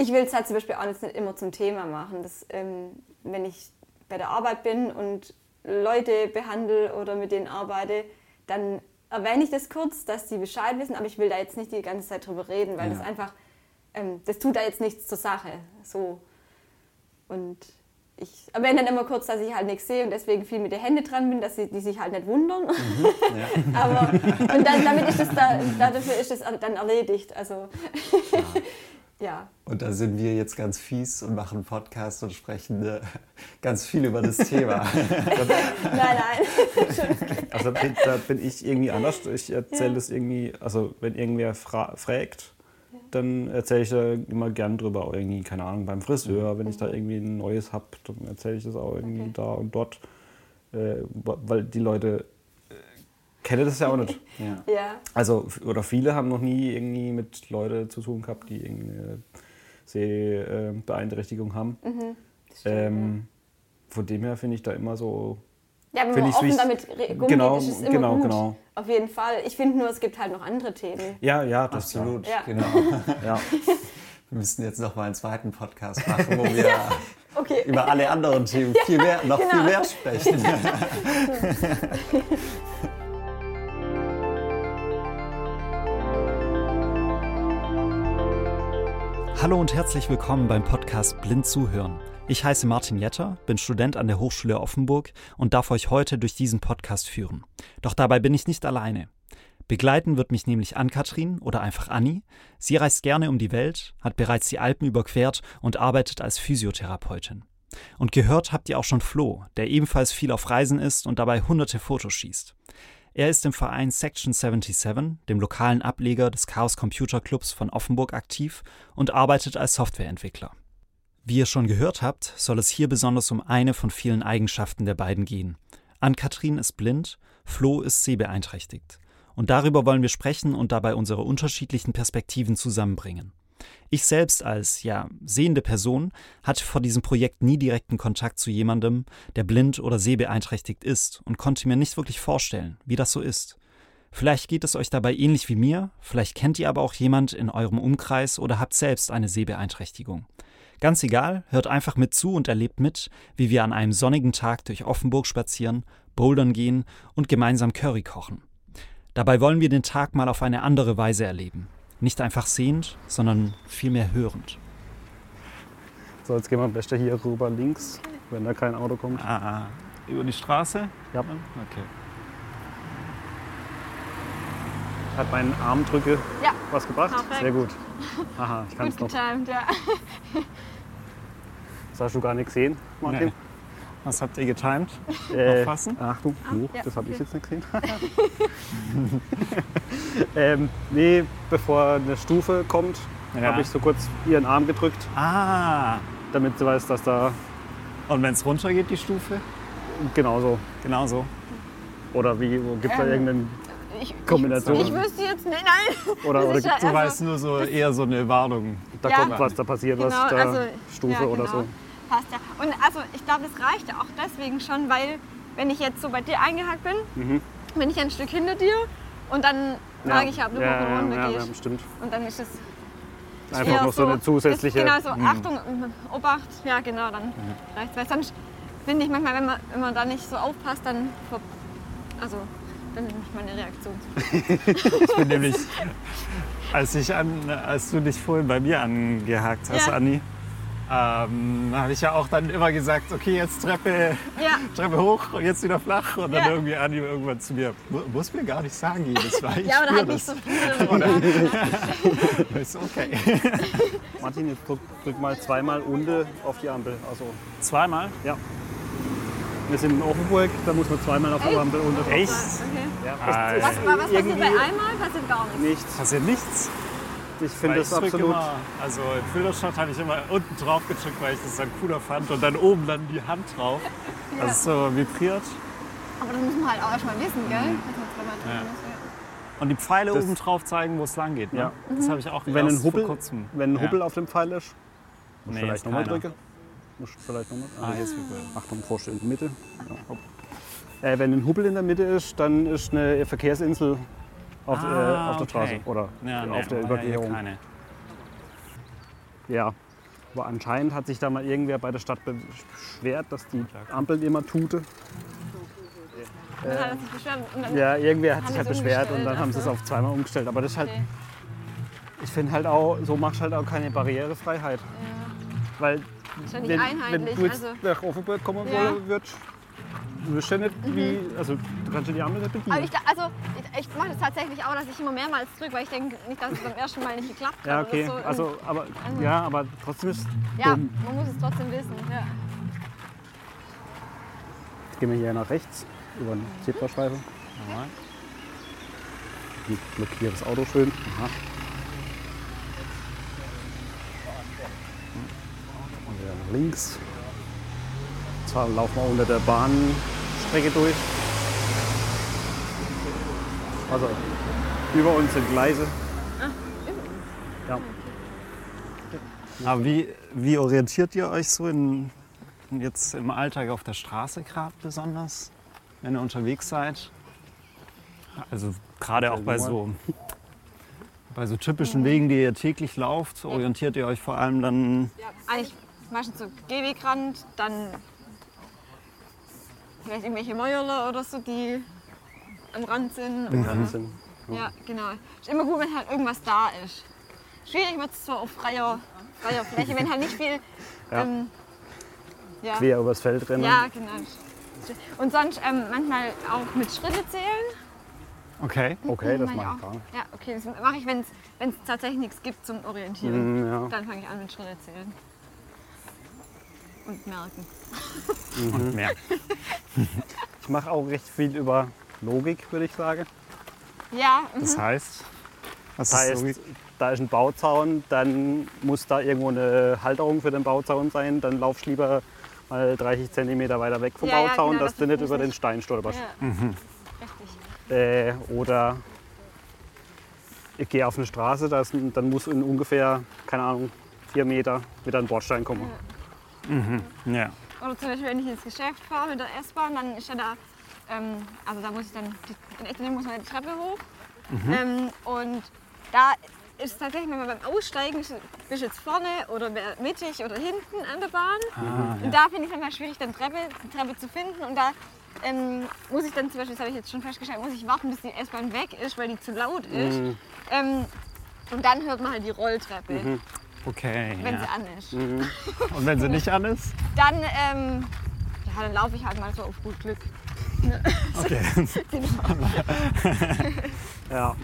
ich will es halt zum Beispiel auch nicht immer zum Thema machen. Das, ähm, wenn ich bei der Arbeit bin und Leute behandle oder mit denen arbeite, dann erwähne ich das kurz, dass die Bescheid wissen, aber ich will da jetzt nicht die ganze Zeit drüber reden, weil ja. das einfach, ähm, das tut da jetzt nichts zur Sache. So. Und ich erwähne dann immer kurz, dass ich halt nichts sehe und deswegen viel mit den Händen dran bin, dass sie, die sich halt nicht wundern. Mhm, ja. Aber, und dann, damit ist das da, dafür ist es dann erledigt. Also, ja. Ja. Und da sind wir jetzt ganz fies und machen einen Podcast und sprechen äh, ganz viel über das Thema. nein, nein. also da bin ich irgendwie anders. Ich erzähle ja. das irgendwie, also wenn irgendwer fragt, dann erzähle ich da immer gern drüber. Auch irgendwie, keine Ahnung, beim Friseur, wenn ich da irgendwie ein neues habe, dann erzähle ich das auch irgendwie okay. da und dort. Äh, weil die Leute kennen das ja auch nicht. Ja. ja. Also, oder viele haben noch nie irgendwie mit Leuten zu tun gehabt, die irgendeine Sehbeeinträchtigung haben. Mhm. Stimmt, ähm, ja. Von dem her finde ich da immer so ja, wenn man offen damit umgeht, genau, ist es immer genau, gut. Genau. Auf jeden Fall. Ich finde nur, es gibt halt noch andere Themen. Ja, ja, das absolut. Ja. Genau. ja. Wir müssten jetzt noch mal einen zweiten Podcast machen, wo wir ja. okay. über alle anderen Themen viel mehr, noch genau. viel mehr sprechen. Hallo und herzlich willkommen beim Podcast Blind Zuhören. Ich heiße Martin Jetter, bin Student an der Hochschule Offenburg und darf euch heute durch diesen Podcast führen. Doch dabei bin ich nicht alleine. Begleiten wird mich nämlich Ann-Kathrin oder einfach Anni. Sie reist gerne um die Welt, hat bereits die Alpen überquert und arbeitet als Physiotherapeutin. Und gehört habt ihr auch schon Flo, der ebenfalls viel auf Reisen ist und dabei hunderte Fotos schießt. Er ist im Verein Section 77, dem lokalen Ableger des Chaos Computer Clubs von Offenburg aktiv und arbeitet als Softwareentwickler. Wie ihr schon gehört habt, soll es hier besonders um eine von vielen Eigenschaften der beiden gehen. Ann-Kathrin ist blind, Flo ist sehbeeinträchtigt. Und darüber wollen wir sprechen und dabei unsere unterschiedlichen Perspektiven zusammenbringen. Ich selbst als, ja, sehende Person hatte vor diesem Projekt nie direkten Kontakt zu jemandem, der blind oder sehbeeinträchtigt ist und konnte mir nicht wirklich vorstellen, wie das so ist. Vielleicht geht es euch dabei ähnlich wie mir, vielleicht kennt ihr aber auch jemand in eurem Umkreis oder habt selbst eine Sehbeeinträchtigung. Ganz egal, hört einfach mit zu und erlebt mit, wie wir an einem sonnigen Tag durch Offenburg spazieren, bouldern gehen und gemeinsam Curry kochen. Dabei wollen wir den Tag mal auf eine andere Weise erleben. Nicht einfach sehend, sondern vielmehr hörend. So, jetzt gehen wir am besten hier rüber links, wenn da kein Auto kommt. Ah, über die Straße? Ja. Okay. Hat meinen Armdrücke ja. was gebracht? Perfekt. Sehr gut. Aha, ich kann es noch. Getimed, ja. Das hast du gar nicht gesehen, Martin? Nee. Was habt ihr getimed? Äh, Auffassen? Achtung, ah, oh, ja, das habe okay. ich jetzt nicht gesehen. ähm, nee, bevor eine Stufe kommt, ja. habe ich so kurz ihren Arm gedrückt. Ah. Damit sie weiß, dass da. Und wenn es runter geht, die Stufe? Genauso. Genauso. Oder wie, gibt es ähm, da irgendeinen ich, Kombination. Ich, ich wüsste jetzt nicht, nein. Oder, oder gibt es also, weißt nur so eher so eine Warnung. Da ja. kommt was, da passiert genau, was, da also, Stufe ja, genau. oder so. Passt ja. Und also ich glaube, das reicht ja auch deswegen schon, weil wenn ich jetzt so bei dir eingehakt bin, mhm. bin ich ein Stück hinter dir und dann merke ich, ob du ja, hoch und runter ja, gehst. Ja, stimmt. Und dann ist es Einfach noch so, eine zusätzliche... Genau, so, mhm. Achtung, Obacht, ja genau, dann mhm. reicht Weil sonst finde ich manchmal, wenn man, wenn man da nicht so aufpasst, dann... Also dann ist meine Reaktion. ich bin nämlich, als, ich an, als du dich vorhin bei mir angehakt hast, ja. Anni, ähm, habe ich ja auch dann immer gesagt, okay, jetzt Treppe, ja. Treppe hoch und jetzt wieder flach. Und dann ja. irgendwie Anni irgendwann zu mir, muss mir gar nicht sagen jedes Mal. ja, aber halt nicht so viel. ist okay. Martin, jetzt drück, drück, mal zweimal unten auf die Ampel. Also zweimal? Ja. Wir sind in Offenburg, da muss man zweimal auf der Ampel unter. Echt? Okay. Ja, was, was, was passiert bei einmal? Passiert gar nichts? Nichts. Passiert nichts? Ich finde das absolut. Immer, also in Filderstadt habe ich immer unten drauf gedrückt, weil ich das dann cooler fand und dann oben dann die Hand drauf. Ja. Also so vibriert. Aber das muss man halt auch erstmal wissen, gell? Mhm. Ja. Und die Pfeile das oben drauf zeigen, wo es lang geht. Ne? Ja. Das habe ich auch wenn ein Hubbel, vor kurzem. Wenn ein Hubbel auf dem Pfeil ist, muss nee, vielleicht nochmal drücken. Muss vielleicht nochmal. Ah, jetzt Achtung, vorstellen, Mitte. Ja, äh, wenn ein Hubbel in der Mitte ist, dann ist eine Verkehrsinsel auf, ah, äh, auf der okay. Straße oder ja, auf der Überquerung. Ja, ja, Aber anscheinend hat sich da mal irgendwer bei der Stadt beschwert, dass die Ampeln immer tute. Dann Ja, irgendwer hat sich halt beschwert und dann haben sie es auf zweimal umgestellt. Aber das ist halt, Okay. ich finde halt auch, so machst du halt auch keine Barrierefreiheit. Weil Ist ja nicht wenn, einheitlich. wenn du jetzt also, nach Offenburg kommen Ja. würdest, du wirst ja nicht wie, also du kannst ja die Ampel nicht bedienen. aber ich, also, ich, ich mache das tatsächlich auch, dass ich immer mehrmals drücke, weil ich denke nicht, dass es beim ersten Mal nicht geklappt hat. ja, okay. So. Also, aber, Also- ja, aber trotzdem ist es ja, dumm. man muss es trotzdem wissen. Ja. Jetzt gehen wir hier nach rechts über den Zebrastreifen. Normal. Ich blockiere das Auto schön. Aha. Und wieder nach links. Zwar laufen wir unter der Bahnstrecke durch. Also über uns sind Gleise. Ja. Aber wie, wie orientiert ihr euch so in, jetzt im Alltag auf der Straße gerade besonders, wenn ihr unterwegs seid? Also gerade auch bei so, bei so typischen Wegen, die ihr täglich lauft, orientiert ihr euch vor allem dann Eigentlich meistens so Gehwegrand, dann vielleicht irgendwelche Mäuerle oder so, die am Rand sind. Im oder- Ganzen. Ja, genau. Ist immer gut, wenn halt irgendwas da ist. Schwierig wird es zwar auf freier, freier Fläche, wenn halt nicht viel. Ja. Ähm, ja. Quer übers Feld rennen. ja, genau. Und sonst ähm, manchmal auch mit Schritte zählen. Okay. Okay, das Mach mache auch. ich gar nicht. Ja, okay, das mache ich, wenn es tatsächlich nichts gibt zum Orientieren. Mm, ja. Dann fange ich an mit Schritte zählen. Und merken. Und mehr. Ich mache auch recht viel über Logik, würde ich sagen. Ja, mhm. Das heißt, Das ist heißt, so, da ist ein Bauzaun, dann muss da irgendwo eine Halterung für den Bauzaun sein. Dann laufst du lieber mal 30 cm weiter weg vom Ja, ja, Bauzaun, genau, dass das du nicht über den. Stein stolperst. ja. richtig. Äh, oder ich gehe auf eine Straße, da ist, ein- dann muss in ungefähr, keine Ahnung, vier Meter wieder ein Bordstein kommen. ja. Oder zum Beispiel, wenn ich ins Geschäft fahre mit der S-Bahn, dann ist ja da, ähm, also da muss ich dann, die, in Echterdingen muss man die Treppe hoch. Ähm, und da ist es tatsächlich, wenn man beim Aussteigen, ist- bist du jetzt vorne oder mittig oder hinten an der Bahn. Und da finde ich es manchmal schwierig, dann Treppe, die Treppe zu finden. Und da ähm, muss ich dann zum Beispiel, das habe ich jetzt schon festgestellt, muss ich warten, bis die S-Bahn weg ist, weil die zu laut ist. Ähm, und dann hört man halt die Rolltreppe, Okay. wenn Ja. sie an ist. Und wenn sie nicht an ist? Dann, ähm, ja, dann laufe ich halt mal so auf gut Glück. Okay. Ja.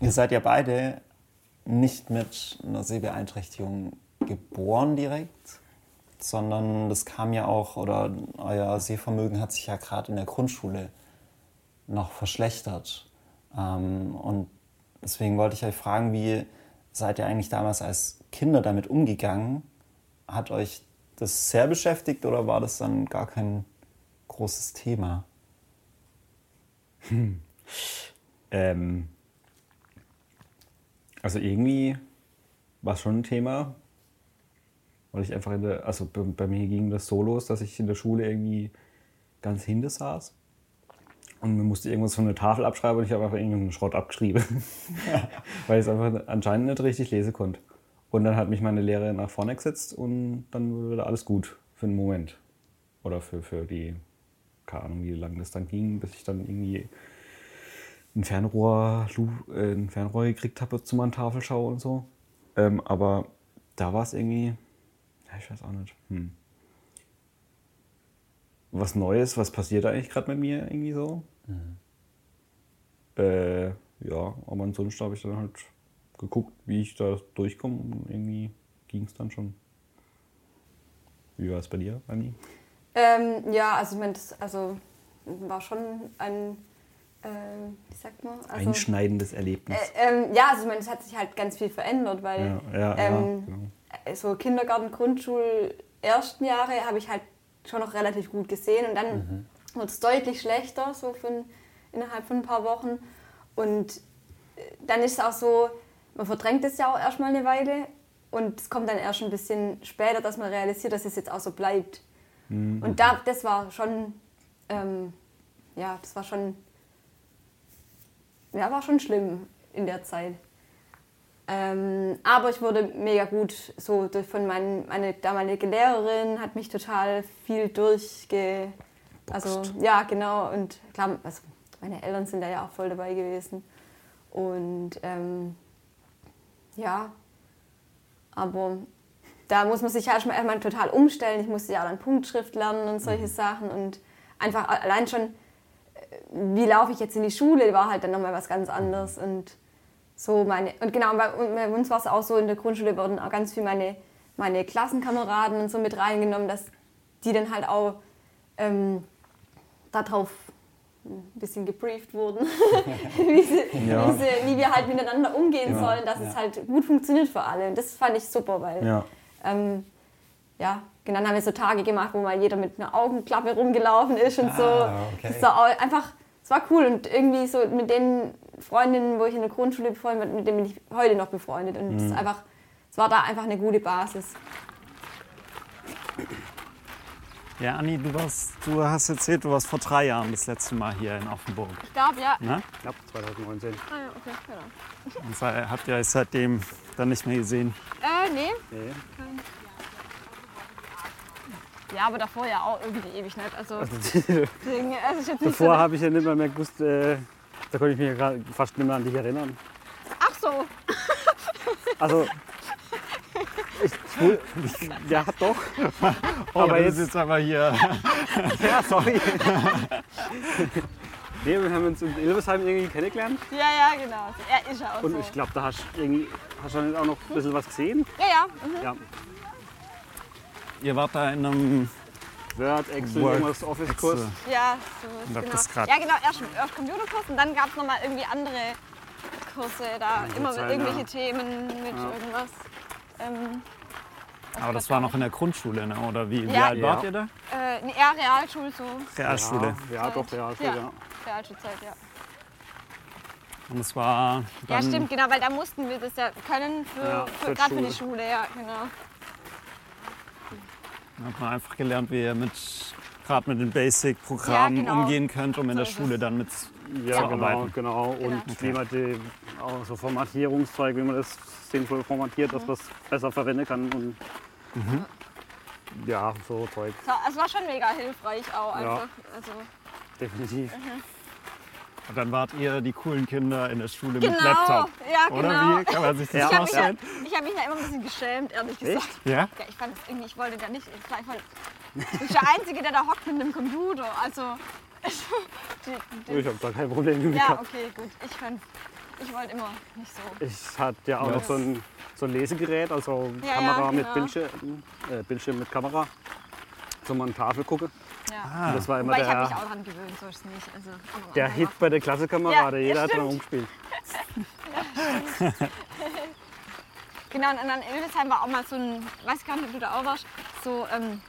Ihr seid ja beide nicht mit einer Sehbeeinträchtigung geboren direkt, sondern das kam ja auch, oder euer Sehvermögen hat sich ja gerade in der Grundschule noch verschlechtert. Ähm, und deswegen wollte ich euch fragen, wie seid ihr eigentlich damals als Kinder damit umgegangen? Hat euch das sehr beschäftigt oder war das dann gar kein großes Thema? Ähm, also irgendwie war es schon ein Thema, weil ich einfach in der, also bei, mir ging das so los, dass ich in der Schule irgendwie ganz hinten saß und mir musste irgendwas von der Tafel abschreiben und ich habe einfach irgendeinen Schrott abgeschrieben, weil ich es einfach anscheinend nicht richtig lesen konnte. Und dann hat mich meine Lehrerin nach vorne gesetzt und dann wurde alles gut für einen Moment. Oder für, für die, keine Ahnung, wie lange das dann ging, bis ich dann irgendwie ein Fernrohr, äh, ein Fernrohr gekriegt habe zu meiner Tafelschau und so. Ähm, aber da war es irgendwie, ja, ich weiß auch nicht. Hm. Was Neues, was passiert eigentlich gerade mit mir irgendwie so? Äh, ja, aber ansonsten habe ich dann halt geguckt, wie ich da durchkomme und irgendwie ging es dann schon. Wie war es bei dir, Anni? Ähm, ja, also ich meine, das also, war schon ein, äh, wie sagt man? Also, Einschneidendes Erlebnis. Äh, ähm, ja, also ich meine, es hat sich halt ganz viel verändert, weil ja, ja, ähm, ja, genau. so Kindergarten, Grundschul, ersten Jahre habe ich halt schon noch relativ gut gesehen und dann wurde es deutlich schlechter, so von, innerhalb von ein paar Wochen. Und äh, dann ist es auch so, man verdrängt es ja auch erstmal eine Weile und es kommt dann erst ein bisschen später, dass man realisiert, dass es jetzt auch so bleibt. Und da, das war schon, ähm, ja, das war schon, ja, war schon schlimm in der Zeit. Ähm, aber ich wurde mega gut so von meinen, meine damalige Lehrerin hat mich total viel durchge... Also ja, genau. Und klar, also meine Eltern sind da ja auch voll dabei gewesen. Und ähm, ja, aber da muss man sich ja erstmal, erstmal total umstellen. Ich musste ja dann Punktschrift lernen und solche Sachen und einfach allein schon, äh, wie laufe ich jetzt in die Schule, war halt dann nochmal was ganz anderes und so meine, und genau, bei, bei uns war es auch so, in der Grundschule wurden auch ganz viel meine, meine Klassenkameraden und so mit reingenommen, dass die dann halt auch ähm, darauf ein bisschen gebrieft wurden, wie, sie, Ja. wie, sie, wie wir halt miteinander umgehen Ja, sollen, dass ja. es halt gut funktioniert für alle. Und das fand ich super, weil Ja. ähm, ja, genau, dann haben wir so Tage gemacht, wo mal jeder mit einer Augenklappe rumgelaufen ist und so. Ah, okay. Das war einfach, es war cool und irgendwie so mit den Freundinnen, wo ich in der Grundschule befreundet bin, mit denen bin ich heute noch befreundet und es ist einfach, es war da einfach eine gute Basis. Ja, Anni, du, warst, du hast erzählt, du warst vor drei Jahren das letzte Mal hier in Offenburg. Ich glaube, ja. Ne? Knapp 2019. Ah, ja, okay, genau. Und sei- habt ihr euch seitdem dann nicht mehr gesehen? Äh, nee. Nee. Ja, aber davor ja auch irgendwie ewig nicht. Also, Also, deswegen, also ist jetzt nicht davor so. habe ich ja nicht mehr, mehr gewusst, äh, da konnte ich mich ja fast nicht mehr an dich erinnern. Ach so. Also, ich, ich, ja doch. Oh, Aber jetzt- ist jetzt aber hier. Ja, sorry. nee, wir haben uns in Ilvesheim irgendwie kennengelernt Ja, ja, genau. Er ist ja auch und so. ich glaube, da hast du irgendwie hast du dann auch noch ein bisschen was gesehen. ja, ja. Mhm. Ja. Ihr wart da in einem. Word, Excel, Word, irgendwas Office-Kurs. Ja, so ist genau. das grad- Ja, genau. Erst, erst Computerkurs und dann gab es nochmal irgendwie andere Kurse. Da immer mit irgendwelche ja. Themen, mit irgendwas. Ähm, Aber das war noch in der Grundschule, ne? oder wie? Wie Ja. alt wart Ja. ihr da? äh, nee, eher Realschule so. Realschule. Ja, ja doch, Realschule, Ja. ja. Realschulzeit, ja. Und es war Ja, dann stimmt, genau, weil da mussten wir das ja können, für, Ja, für, für die gerade für die Schule. Schule, ja, genau. hat man einfach gelernt, wie ihr mit gerade mit den Basic-Programmen Ja, genau. umgehen könnt, um in So der ist Schule es. dann mit Ja, zu genau, arbeiten. genau. Und Genau. wie man die, auch so Formatierungszeug, wie man das sinnvoll formatiert, dass man es besser verwenden kann. Und Ja, so Zeug, So, es war schon mega hilfreich auch Ja. einfach. Also, definitiv. Und dann wart ihr die coolen Kinder in der Schule mit genau, Laptop. ja, Oder genau. wie kann man sich das Ja. Ich habe mich, ja, vorstellen? ich hab mich da immer ein bisschen geschämt, ehrlich gesagt. Ja? Ja, ich fand es irgendwie, ich wollte da nicht, ich war voll, ich bin der Einzige, der da hockt mit einem Computer. Also, die, die, Ich habe da kein Problem mit ja, gehabt. okay, gut. Ich ich wollte immer nicht so. Ich hatte ja auch Ja. noch so ein, so ein Lesegerät, also Ja, Kamera ja, mit genau. Bildschirm, äh, Bildschirm mit Kamera. So mal eine Tafel gucken. Ja. Ah, Das war immer Wobei ich habe mich der, auch dran gewöhnt, so ist es nicht. Also, der Hit bei der Klassenkamerade. Ja, Jeder ja, hat dran rumgespielt. Genau, und dann in Hildesheim war auch mal so ein, weiß gar nicht, ob du da auch warst, so ähm,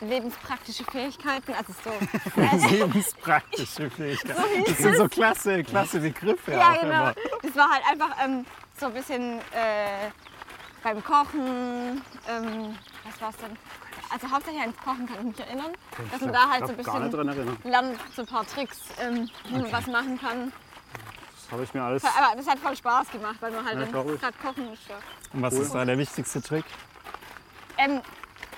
lebenspraktische Fähigkeiten. Also so, Lebenspraktische Fähigkeit. Das sind so klasse, klasse Begriffe. ja, auch genau. immer. Das war halt einfach ähm, so ein bisschen äh, beim Kochen. Ähm, was war's denn? Also hauptsächlich ans Kochen kann ich mich erinnern. Dass man da halt so ein Ich bisschen lernt, so ein paar Tricks, ähm, wie man was machen kann. Das habe ich mir alles. Aber das hat voll Spaß gemacht, weil man halt Ja, ich. gerade kochen ist. Ja. Und was ist da der wichtigste Trick? Ähm,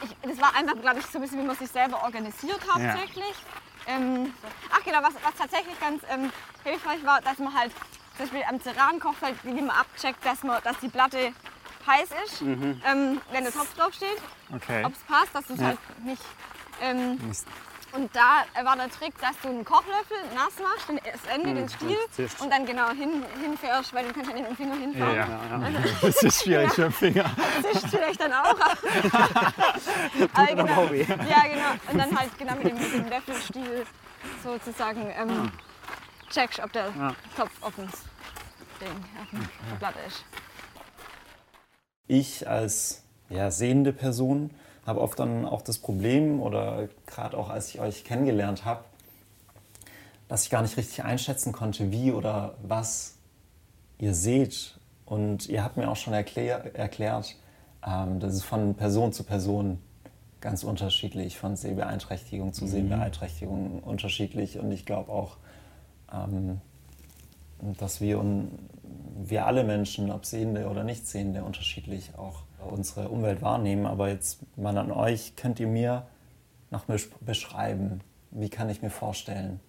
ich, das war einfach, glaube ich, so ein bisschen, wie man sich selber organisiert hauptsächlich. Ähm, ach genau, was, was tatsächlich ganz ähm, hilfreich war, dass man halt zum Beispiel am Ceran-Kochfeld man abcheckt, dass, man, dass die Platte heiß ist, Mhm. ähm, wenn der Topf drauf steht, Okay. ob es passt, dass du es Ja. halt nicht... Ähm, Nicht- und da war der Trick, dass du einen Kochlöffel nass machst, den, das Ende, den Stiel, und dann genau hin, hinfährst, weil du kannst ja nicht mit dem Finger hinfahren. Ja, Ja, ja. Das ist schwierig für den Finger. Das ist vielleicht dann auch. Aber genau. auch weh. Ja, genau. Und dann halt genau mit dem, mit dem Löffelstiel sozusagen ähm, checkst, ob der Ja. Topf offen Ding auf der Platte ist. Ich als ja, sehende Person habe oft dann auch das Problem, oder gerade auch als ich euch kennengelernt habe, dass ich gar nicht richtig einschätzen konnte, wie oder was ihr seht. Und ihr habt mir auch schon erklär, erklärt, ähm, das ist von Person zu Person ganz unterschiedlich, von Sehbeeinträchtigung zu Sehbeeinträchtigung unterschiedlich. Und ich glaube auch, ähm, dass wir, wir alle Menschen, ob Sehende oder Nichtsehende, unterschiedlich auch unsere Umwelt wahrnehmen. Aber jetzt mal an euch, könnt ihr mir noch beschreiben, wie kann ich mir vorstellen,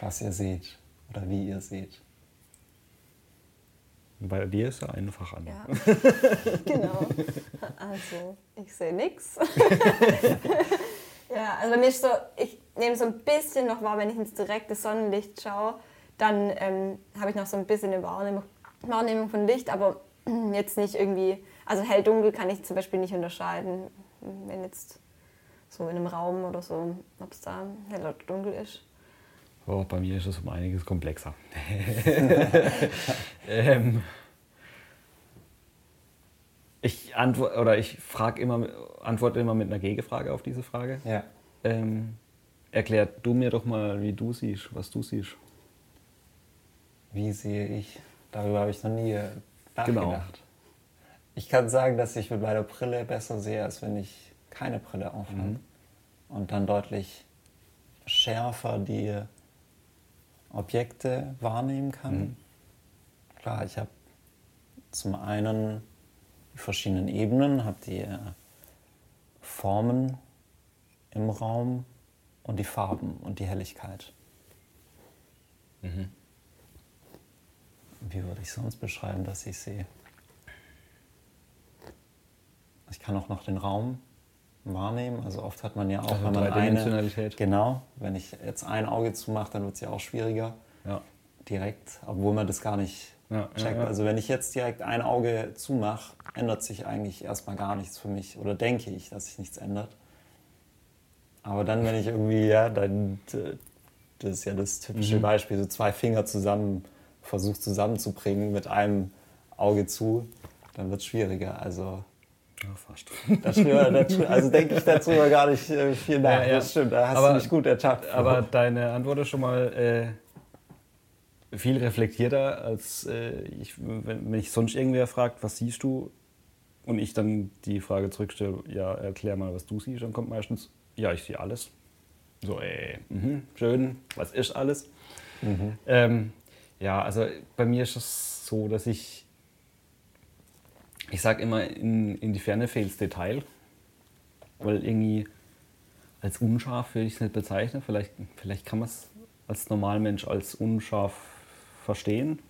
was ihr seht oder wie ihr seht? Bei dir ist es einfach an. Ja, genau. Also, ich sehe nichts. Ja, also bei mir ist so, ich nehme so ein bisschen noch wahr, wenn ich ins direkte Sonnenlicht schaue, dann ähm, habe ich noch so ein bisschen eine Wahrnehmung, Wahrnehmung von Licht, aber jetzt nicht irgendwie, also hell-dunkel kann ich zum Beispiel nicht unterscheiden, wenn jetzt so in einem Raum oder so, ob es da hell oder dunkel ist. Oh, bei mir ist es um einiges komplexer. ähm, ich antworte oder ich frage immer, antworte immer mit einer Gegenfrage auf diese Frage. Ja. Ähm, erklär du mir doch mal, wie du siehst, was du siehst. Wie sehe ich? Darüber habe ich noch nie nachgedacht. Genau. Ich kann sagen, dass ich mit meiner Brille besser sehe, als wenn ich keine Brille aufhabe. Mhm. Und dann deutlich schärfer die Objekte wahrnehmen kann. Mhm. Klar, ich habe zum einen die verschiedenen Ebenen, habe die äh, Formen im Raum und die Farben und die Helligkeit. Mhm. Wie würde ich sonst beschreiben, dass ich sehe? Ich kann auch noch den Raum wahrnehmen. Also oft hat man ja auch, also wenn man eine, genau, wenn ich jetzt ein Auge zumache, dann wird es ja auch schwieriger. Ja. Direkt, obwohl man das gar nicht ja, checkt. Ja, also wenn ich jetzt direkt ein Auge zumache, ändert sich eigentlich erstmal gar nichts für mich. Oder denke ich, dass sich nichts ändert. Aber dann, wenn ich irgendwie, ja, dann, das ist ja das typische mhm. Beispiel, so zwei Finger zusammen, versucht zusammenzubringen mit einem Auge zu, dann wird es schwieriger. Also, ja, fast. Das, also denke ich dazu gar nicht äh, viel nach. Ja, ja. Das stimmt, da hast aber, du mich gut ertappt. Aber deine Antwort ist schon mal äh, viel reflektierter, als äh, ich, wenn, wenn ich sonst irgendwer fragt, was siehst du? Und ich dann die Frage zurückstelle, ja, erklär mal, was du siehst, dann kommt meistens, ja, ich sehe alles. So, ey, mh, schön, was ist alles? Mhm. Ähm, ja, also bei mir ist es so, dass ich, ich sage immer, in, in die Ferne fehlt Detail, weil irgendwie als unscharf würde ich es nicht bezeichnen. Vielleicht, vielleicht kann man es als Normalmensch als unscharf verstehen,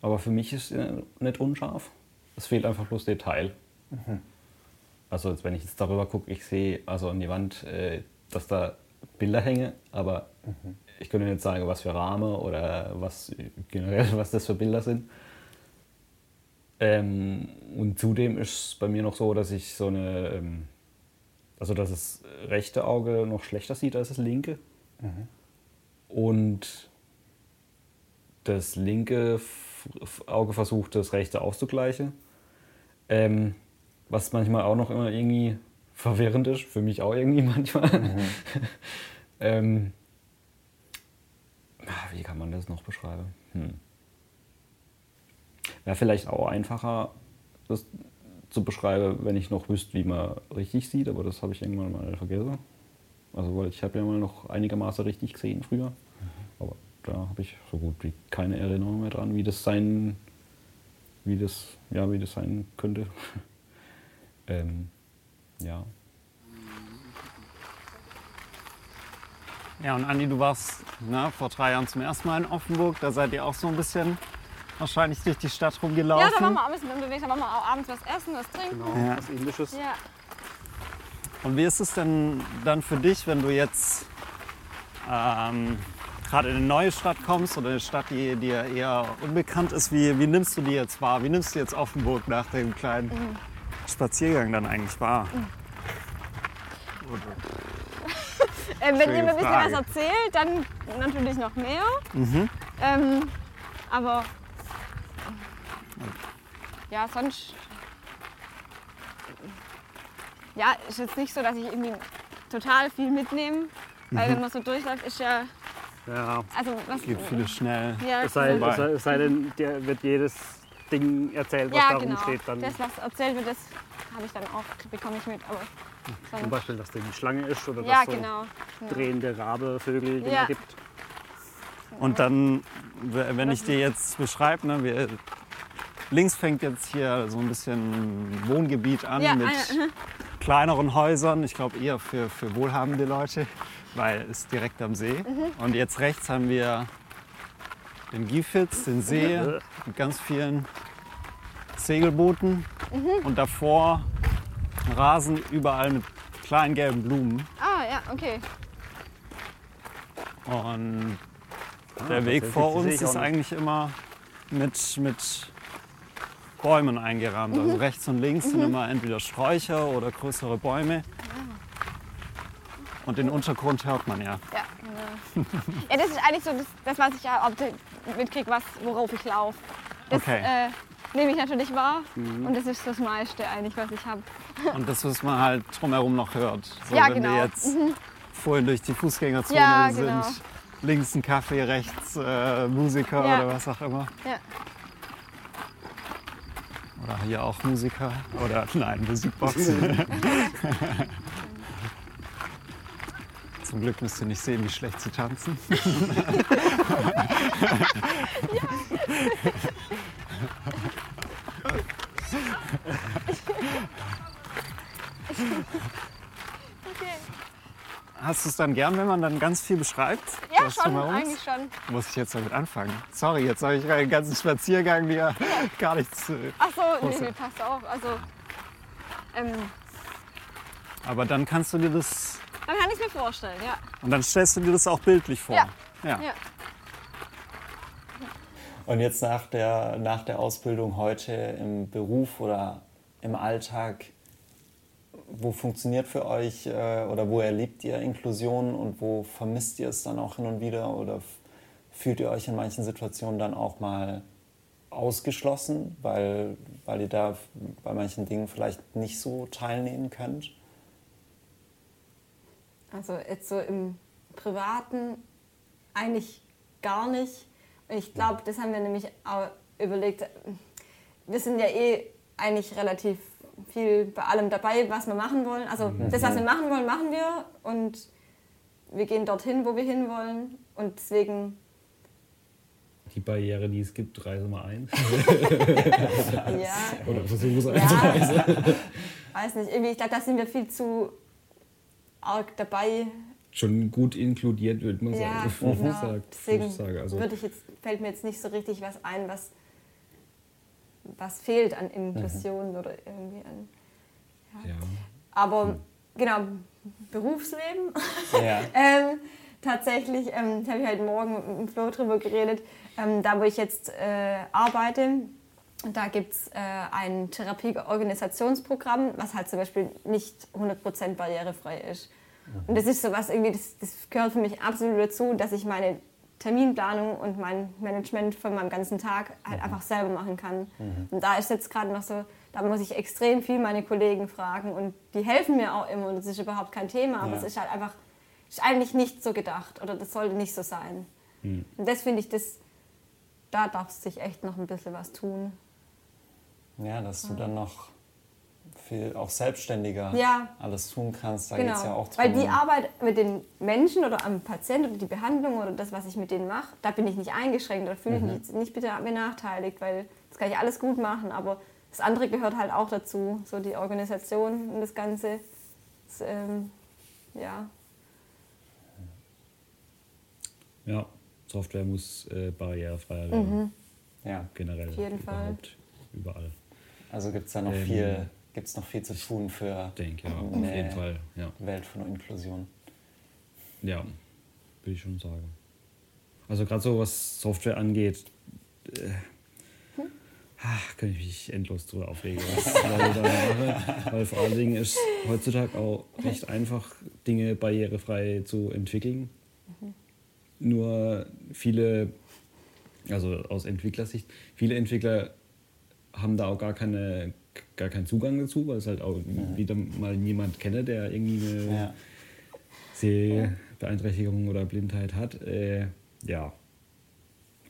aber für mich ist es nicht unscharf. Es fehlt einfach bloß Detail. Mhm. Also wenn ich jetzt darüber gucke, ich sehe also an die Wand, äh, dass da Bilder hängen, aber mhm. Ich könnte nicht sagen, was für Rahmen oder was generell, was das für Bilder sind. Ähm, und zudem ist es bei mir noch so, dass ich so eine, ähm, also dass das rechte Auge noch schlechter sieht als das linke. Mhm. Und das linke Auge versucht, das rechte auszugleichen. Ähm, was manchmal auch noch immer irgendwie verwirrend ist, für mich auch irgendwie manchmal. Mhm. ähm, wie kann man das noch beschreiben? Hm. Wäre vielleicht auch einfacher, das zu beschreiben, wenn ich noch wüsste, wie man richtig sieht, aber das habe ich irgendwann mal vergessen. Also, weil ich habe ja mal noch einigermaßen richtig gesehen früher. Mhm. Aber da habe ich so gut wie keine Erinnerung mehr dran, wie das sein, wie das, ja, wie das sein könnte. Ähm, ja. Ja, und Andi, du warst ne, vor drei Jahren zum ersten Mal in Offenburg. Da seid ihr auch so ein bisschen wahrscheinlich durch die Stadt rumgelaufen. Ja, da waren wir auch ein bisschen unterwegs. Da waren wir auch abends was essen, was trinken. Genau, ja. was Ähnliches. Ja. Und wie ist es denn dann für dich, wenn du jetzt ähm, gerade in eine neue Stadt kommst oder eine Stadt, die dir eher unbekannt ist? Wie, wie nimmst du die jetzt wahr? Wie nimmst du jetzt Offenburg nach dem kleinen mhm. Spaziergang dann eigentlich war. Äh, wenn ihr mir ein bisschen was erzählt, dann natürlich noch mehr. Mhm. Ähm, aber ja, sonst ja, ist jetzt nicht so, dass ich irgendwie total viel mitnehme, weil mhm. wenn man so durchläuft, ist ja ja, also was, geht vieles schnell. Ja, es, sei, es sei denn, dir wird jedes Ding erzählt, was ja, da genau. rumsteht. Dann das, was erzählt wird, das habe ich dann auch, bekomme ich mit. Aber Zum Beispiel, dass da die Schlange ist oder ja, dass es genau, so drehende Rabevögel ja. gibt. Und dann, wenn ich dir jetzt beschreibe, ne, wir, links fängt jetzt hier so ein bisschen Wohngebiet an Ja, mit ah, ja, mhm. kleineren Häusern. Ich glaube eher für, für wohlhabende Leute, weil es direkt am See. Mhm. Und jetzt rechts haben wir den Gifitz, den See mit ganz vielen Segelbooten. Mhm. Und davor Rasen überall mit kleinen gelben Blumen. Ah, ja, okay. Und Ah, der Weg tatsächlich, vor uns ist eigentlich immer mit, mit Bäumen eingerahmt. Also rechts und links sind immer entweder Sträucher oder größere Bäume. Und den Untergrund hört man ja. Ja, genau. ja, das ist eigentlich so das, das was ich ja auch mitkriege, was, worauf ich laufe. Das Okay. äh, nehme ich natürlich wahr und das ist das meiste eigentlich, was ich habe. Und das, was man halt drumherum noch hört. So, Ja, wenn genau. wir jetzt vorhin durch die Fußgängerzone Ja, sind, genau. links ein Kaffee, rechts äh, Musiker Ja. oder was auch immer. Ja. Oder hier auch Musiker. Oder nein, Musikbox. Zum Glück müsst ihr nicht sehen, wie schlecht sie tanzen. Okay. Hast du es dann gern, wenn man dann ganz viel beschreibt? Ja, schon, eigentlich schon. Muss ich jetzt damit anfangen? Sorry, jetzt habe ich einen ganzen Spaziergang, der gar nichts. äh, Ach so, nee, nee, passt auf. Also, ähm, Aber dann kannst du dir das. dann kann ich es mir vorstellen, ja. Und dann stellst du dir das auch bildlich vor. Ja. ja. ja. Und jetzt nach der, nach der Ausbildung heute im Beruf oder im Alltag, wo funktioniert für euch äh, oder wo erlebt ihr Inklusion und wo vermisst ihr es dann auch hin und wieder oder fühlt ihr euch in manchen Situationen dann auch mal ausgeschlossen, weil, weil ihr da bei manchen Dingen vielleicht nicht so teilnehmen könnt? Also jetzt so im Privaten eigentlich gar nicht. Und ich glaube, das haben wir nämlich auch überlegt. Wir sind ja eh eigentlich relativ viel bei allem dabei, was wir machen wollen. Also das, was wir machen wollen, machen wir. Und wir gehen dorthin, wo wir hinwollen. Und deswegen, Die Barriere, die es gibt, reise mal ein. ja, Oder versuche es ja einzureisen. weiß nicht. Irgendwie, ich glaube, da sind wir viel zu arg dabei. Schon gut inkludiert, würde man Ja, sagen. genau. Deswegen Würde ich sagen. Also, würde ich jetzt, fällt mir jetzt nicht so richtig was ein, was, was fehlt an Inklusion oder irgendwie an. ja. Aber genau, Berufsleben. Ja. ähm, tatsächlich, ähm, da habe ich heute Morgen mit dem Flo drüber geredet, ähm, da wo ich jetzt äh, arbeite, da gibt es äh, ein Therapieorganisationsprogramm, was halt zum Beispiel nicht 100% barrierefrei ist. Und das ist sowas irgendwie, das, das gehört für mich absolut dazu, dass ich meine Terminplanung und mein Management von meinem ganzen Tag halt einfach selber machen kann. Und da ist jetzt gerade noch so, da muss ich extrem viel meine Kollegen fragen und die helfen mir auch immer und das ist überhaupt kein Thema, aber Ja. es ist halt einfach, ist eigentlich nicht so gedacht oder das sollte nicht so sein. Und das finde ich, das, da darf sich echt noch ein bisschen was tun. Ja, dass du dann noch viel auch selbstständiger Ja. alles tun kannst. Da Genau. geht's ja auch drum. Weil die Arbeit mit den Menschen oder am Patienten oder die Behandlung oder das, was ich mit denen mache, da bin ich nicht eingeschränkt oder fühle ich mich jetzt nicht bitte benachteiligt, weil das kann ich alles gut machen, aber das andere gehört halt auch dazu, so die Organisation und das Ganze. Das, ähm, ja. ja, Software muss äh, barrierefreier werden. ja. Generell. Auf jeden Fall. Überall. Also gibt es da noch Ähm, viel, gibt's noch viel zu tun für denke, ja, auf eine jeden Fall. Ja, Welt von Inklusion. ja würde ich schon sagen. Also gerade so, was Software angeht, äh, ach, kann ich mich endlos drüber aufregen. Was Leute da machen. Weil vor allen Dingen ist heutzutage auch recht einfach, Dinge barrierefrei zu entwickeln. Nur viele, also aus Entwicklersicht, viele Entwickler haben da auch gar, keine, gar keinen Zugang dazu, weil es halt auch wieder mal jemand kenne, der irgendwie eine Ja. Sehbeeinträchtigung oder Blindheit hat. Äh, ja.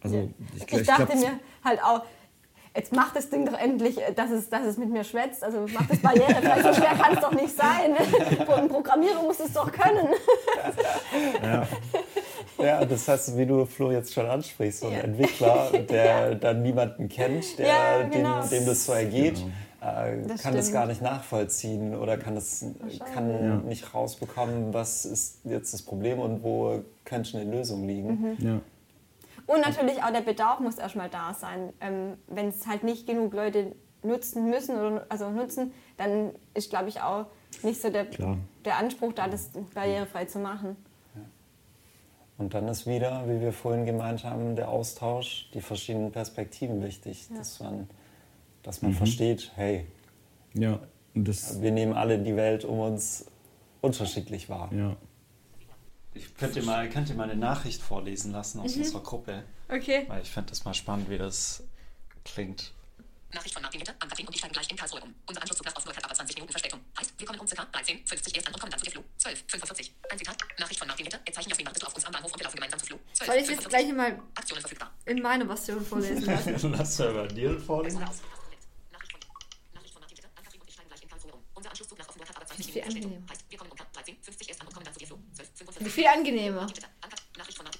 Also ich, Ich, glaub- dachte glaub, mir halt auch, jetzt macht das Ding doch endlich, äh, dass es, dass es mit mir schwätzt. Also macht das barrierefrei. so schwer kann es doch nicht sein. Pro- Programmierung muss es doch können. Ja. Ja, das heißt, wie du Flo jetzt schon ansprichst, so ein Entwickler, der dann niemanden kennt, der, Ja, genau. dem, dem das so ergeht, äh, Das kann das stimmt. gar nicht nachvollziehen oder kann das kann nicht rausbekommen, was ist jetzt das Problem und wo könnte eine Lösung liegen. Mhm. Ja. Und natürlich auch der Bedarf muss erstmal da sein. Ähm, Wenn es halt nicht genug Leute nutzen müssen oder also nutzen, dann ist, glaube ich, auch nicht so der, Klar. der Anspruch da, das barrierefrei zu machen. Und dann ist wieder, wie wir vorhin gemeint haben, der Austausch, die verschiedenen Perspektiven wichtig, dass man, dass man versteht, hey, Ja. Wir nehmen alle die Welt um uns unterschiedlich wahr. ja. Ich könnte mal, könnte mal eine Nachricht vorlesen lassen aus Mhm. unserer Gruppe, Okay. weil ich fände das mal spannend, wie das klingt. Nachricht von Martin Witte, Ann-Kathrin und ich steigen gleich in Karlsruhe um. Unser Anschlusszug nach Osnabrück hat aber 20 Minuten Verspätung. Heißt, wir kommen um ca. 13.50 erst an und kommen dann zu dir Flo. 12.45. Ein Zitat. Nachricht von Martin Witte. Wir zeichnen Jasmin, wartest du auf uns am Bahnhof und wir laufen gemeinsam zu Flo. Soll ich jetzt gleich mal Aktionen verfügbar. in meine Version vorlesen lassen? Lass mal bei dir vorlesen. Dir Flo. 12.45. Wie viel angenehmer.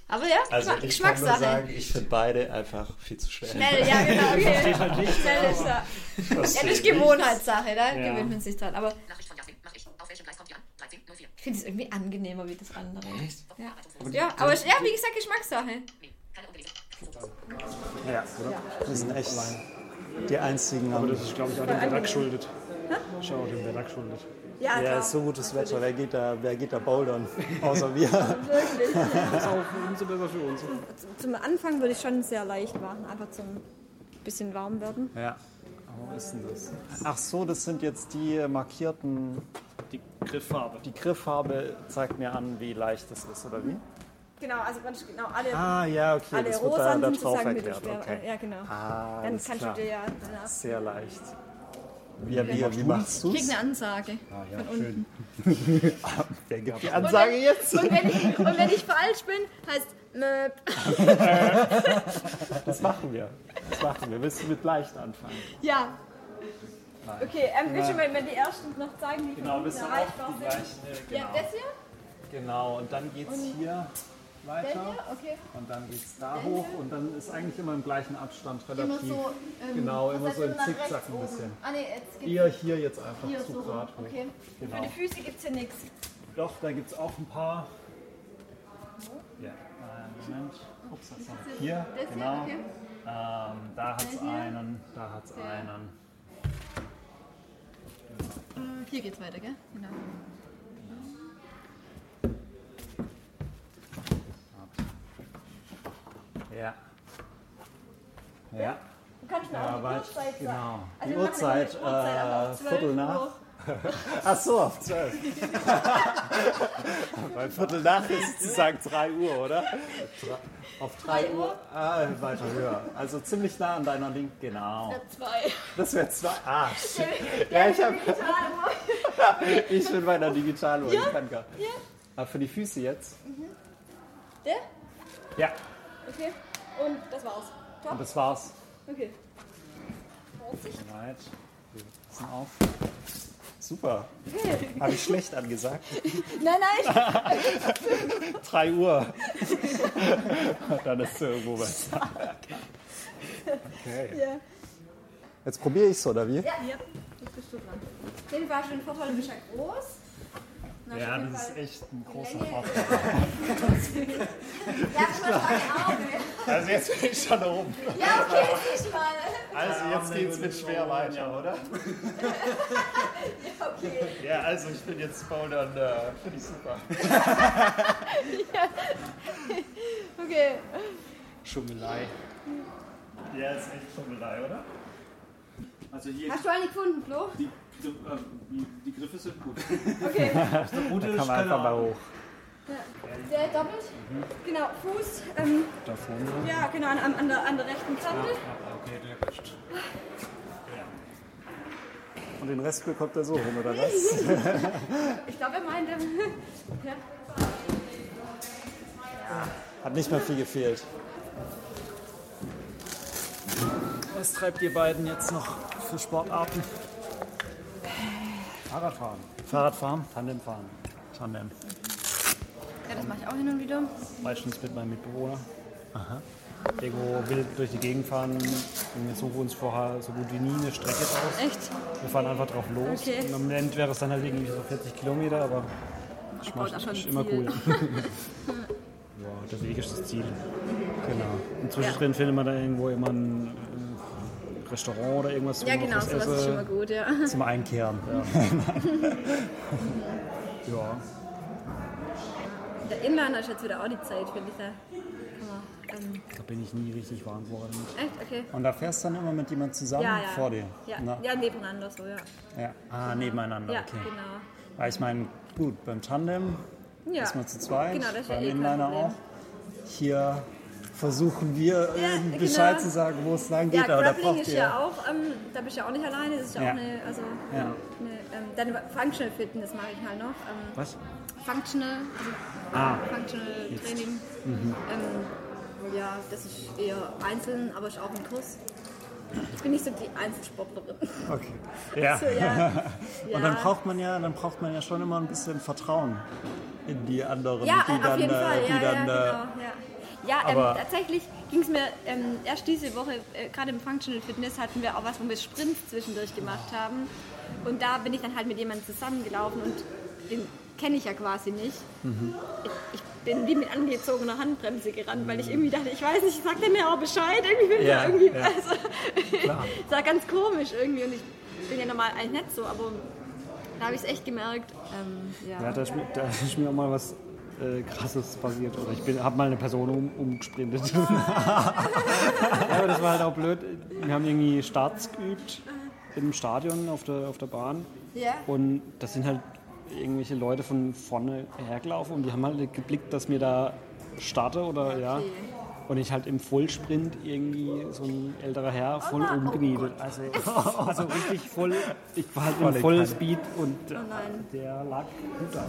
Aber ja, Also ich kann nur Geschmackssache. sagen, ich finde beide einfach viel zu schnell. Schnell, ja genau, okay. Schnell ist da. Ja, das ist Gewohnheitssache, da Ja. gewöhnt man sich dran. Aber Nachricht von Jasmin, mach ich. Auf welchem Gleis kommt ihr an? 13.04. ich finde es irgendwie angenehmer wie das andere. Echt? Ja, ja aber ja, wie gesagt, Geschmackssache. Ja, wir sind echt die einzigen. Aber das ist, glaube ich, auch dem Wetter geschuldet. Schau, dem Wetter geschuldet. Ja, ja, klar. ist so gutes Wetter. Wer geht da, wer geht da bouldern? Außer wir. Wirklich. Das ist auch umso besser für uns. Zum Anfang würde ich schon sehr leicht machen, einfach zum bisschen warm werden. Ja. Wo ist denn das? Ach so, das sind jetzt die markierten. Die Grifffarbe. Die Grifffarbe zeigt mir an, wie leicht es ist, oder wie? Genau, also ganz genau alle, Ah, ja, okay. alle das wird rosa da, da drauf erklärt. Okay. Ja, genau. Ah, Dann kannst klar. du dir ja danach. Sehr leicht. Wie, wie, wie machst du Ich krieg eine Ansage. Ah, ja, schön. Wer gibt die Ansage jetzt? Und wenn, ich, und wenn ich falsch bin, heißt Möp. Das machen wir. Das machen wir. Willst du mit leicht anfangen? Ja. Okay, ähm, willst du mir mal die ersten noch zeigen, die Genau, von unten erreichbar sind? äh, Ja, Genau. das hier? genau. Und dann geht es hier weiter. Okay. Und dann geht es da hoch. Und dann ist eigentlich immer im gleichen Abstand Immer relativ. so. Ähm, Genau, immer so im Zickzack ein bisschen. Ah, nee, jetzt Eher hier jetzt einfach hier zu so. Grad hoch. Okay. Genau. Für die Füße gibt es hier nichts. Doch, da gibt es auch ein paar. Ja, äh, Moment. Ups, das noch hier. Genau. okay. Ähm, da hat es einen, da hat es einen. Äh, Hier geht's weiter, gell? Genau. Ja. Ja. Du kannst mir auch Ja, die weit, Uhrzeit sagen. genau. Also Die Uhrzeit, die Uhrzeit, äh, auf 12 Viertel nach. Ach so, auf 12. Bei Viertel nach ist sozusagen 3 Uhr, oder? Auf 3 Uhr? Ah, weiter höher. Also ziemlich nah an deiner Linken, genau. Zwei. Das wäre 2. Ah, shit. Ja, ich, hab, ich bin bei der Digitaluhr. Ich kann gar Aber für die Füße jetzt? Der? Ja. Okay. Und das war's. Top. Und das war's. Okay. Vorsicht. Right. Wir passen auf. Super. Habe ich schlecht angesagt. Nein, nein. 3 Uhr. Dann ist es irgendwo was. Okay. Ja. Jetzt probiere ich es, oder wie? Ja, hier. Jetzt bist du dran. Jeden Fall schon den Vorteil, du bist ja groß. Na, Ja, das ist echt ein großer. Vorteil. Ja. Also jetzt bin ich schon oben. Ja, okay, ist mal. Also jetzt geht's mit schwer weiter, oder? Ja, okay. Ja, also ich bin jetzt bouldern, äh, finde ich super. Okay. Schummelei. Ja, ist echt Schummelei, oder? Also hier, Hast du eine gefunden, Flo? die, die, Griffe sind gut. Okay. Gut ist, Kann man einfach mal hoch. Der doppelt. Genau, Fuß. Ähm, Da vorne. ja, genau, an, an, der, an der rechten Kante. Okay, der passt. Und den Rest bekommt er so rum, oder was? Ich glaube, er meinte. Ja. Hat nicht mehr viel gefehlt. Was treibt ihr beiden jetzt noch für Sportarten? Fahrradfahren. Fahrradfahren? Tandemfahren. Tandem. Ja, das mache ich auch hin und wieder. Meistens mit meinem Mitbewohner. Irgendwo wild durch die Gegend fahren. Und wir suchen uns vorher so gut wie nie eine Strecke draus. Echt? Wir fahren einfach drauf los. Okay. Und am Ende wäre es dann halt irgendwie so 40 Kilometer, aber das macht ist immer cool. ja, der Weg ist das Ziel. Genau. Und zwischendrin findet man da irgendwo immer ein Restaurant oder irgendwas. Ja, genau, was sowas ist schon mal gut, ja. Zum Einkehren. Ja. ja. Der Inliner ist jetzt wieder auch die Zeit, finde ich. Da ähm, Da bin ich nie richtig warm geworden. echt? Okay. Und da fährst du dann immer mit jemand zusammen Ja, ja. vor dir? Ja, ja nebeneinander so, ja. ja. Ah, nebeneinander, Ja, okay. genau. Weil ich meine, gut, beim Tandem Ja. ist man zu zweit, Genau, das ist ja beim eh Inliner auch. Hier versuchen wir Ja, äh, genau. Bescheid zu sagen, wo es lang geht, Ja, aber da Grappling braucht ist ihr... ja auch, ähm, da bist du ja auch nicht alleine, das ist ja, Ja. auch eine, also Ja. eine, ähm, dann Functional Fitness mache ich halt noch. Ähm, Was? Functional, also Ah. Functional Training. Ähm, ja, das ist eher einzeln, aber ist auch ein Kurs. Ich bin nicht so die Einzelsportlerin. Okay. Ja. So, ja. Und dann braucht man ja, dann braucht man ja schon immer ein bisschen Vertrauen in die anderen, Ja, die dann, auf jeden Fall. die Ja, ja, dann, genau. Ja, ähm, tatsächlich ging es mir ähm, erst diese Woche, äh, gerade im Functional Fitness hatten wir auch was, wo wir Sprints zwischendurch gemacht haben. Und da bin ich dann halt mit jemandem zusammengelaufen und den kenne ich ja quasi nicht. Mhm. Ich, ich bin wie mit angezogener Handbremse gerannt, weil ich irgendwie dachte, ich weiß nicht, sagt der mir auch Bescheid? Irgendwie will Ja, irgendwie. ja. Also, das war ganz komisch irgendwie und ich bin ja normal eigentlich nicht so, aber da habe ich es echt gemerkt. Ähm, ja. Ja, da ist, mir, da ist mir auch mal was äh, Krasses passiert. Oder ich habe mal eine Person um, umgesprintet. ja, aber das war halt auch blöd. Wir haben irgendwie Starts geübt im Stadion auf der, auf der Bahn. Ja. Und das sind halt irgendwelche Leute von vorne hergelaufen und die haben halt geblickt, dass mir da starte oder ja. Und ich halt im Vollsprint irgendwie so ein älterer Herr voll oh umgenietet. Also, also richtig voll, ich war halt im Vollspeed und äh, Oh nein. der lag gut da.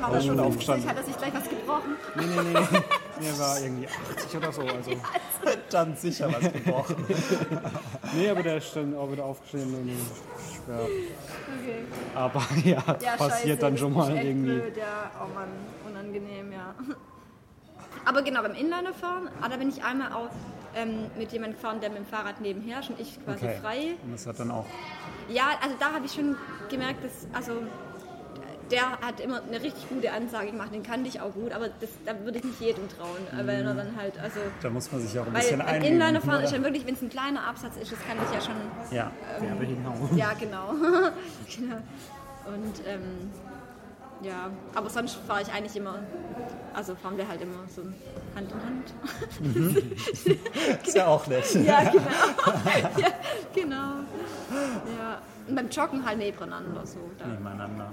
War er schon aufgestanden. Hat er sich gleich was gebrochen? Nee, nee, nee. Der war irgendwie 80 oder so. Also. dann sicher was gebrochen. Nee, aber der ist dann auch wieder aufgestanden. Und, ja. Okay. Aber ja, Ja, passiert scheiße, dann das schon mal irgendwie. Blöd, ja, oh Mann, unangenehm, ja. Aber genau, beim Inliner fahren, ah, da bin ich einmal auch ähm, mit jemandem gefahren, der mit dem Fahrrad nebenher ist und ich quasi Okay. frei. Und das hat dann auch Ja, also da habe ich schon gemerkt, dass, also der hat immer eine richtig gute Ansage gemacht, den kannte ich auch gut, aber das, da würde ich nicht jedem trauen, weil er dann halt, also... Da muss man sich auch ein bisschen beim einüben. Inliner fahren ist ja wirklich, wenn es ein kleiner Absatz ist, das kann ich ja schon Ja. Hinhauen. Ja, genau. genau. Und ähm, ja, aber sonst fahre ich eigentlich immer, also fahren wir halt immer so Hand in Hand. Ist ja auch nett. ja, genau. ja, genau. Ja. Und beim Joggen halt nebeneinander so. Da. Nebeneinander.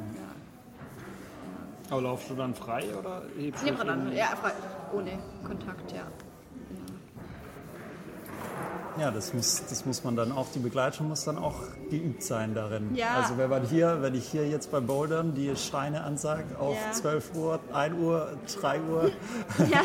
Aber laufst du dann frei oder hebst Nebeneinander, ja, frei- ohne Kontakt, ja. Ja, das muss, das muss man dann auch, die Begleitung muss dann auch geübt sein darin. Ja. Also wenn man hier, wenn ich hier jetzt beim Bouldern die Steine ansage auf Ja. 12 Uhr, 1 Uhr, 3 Uhr, Ja,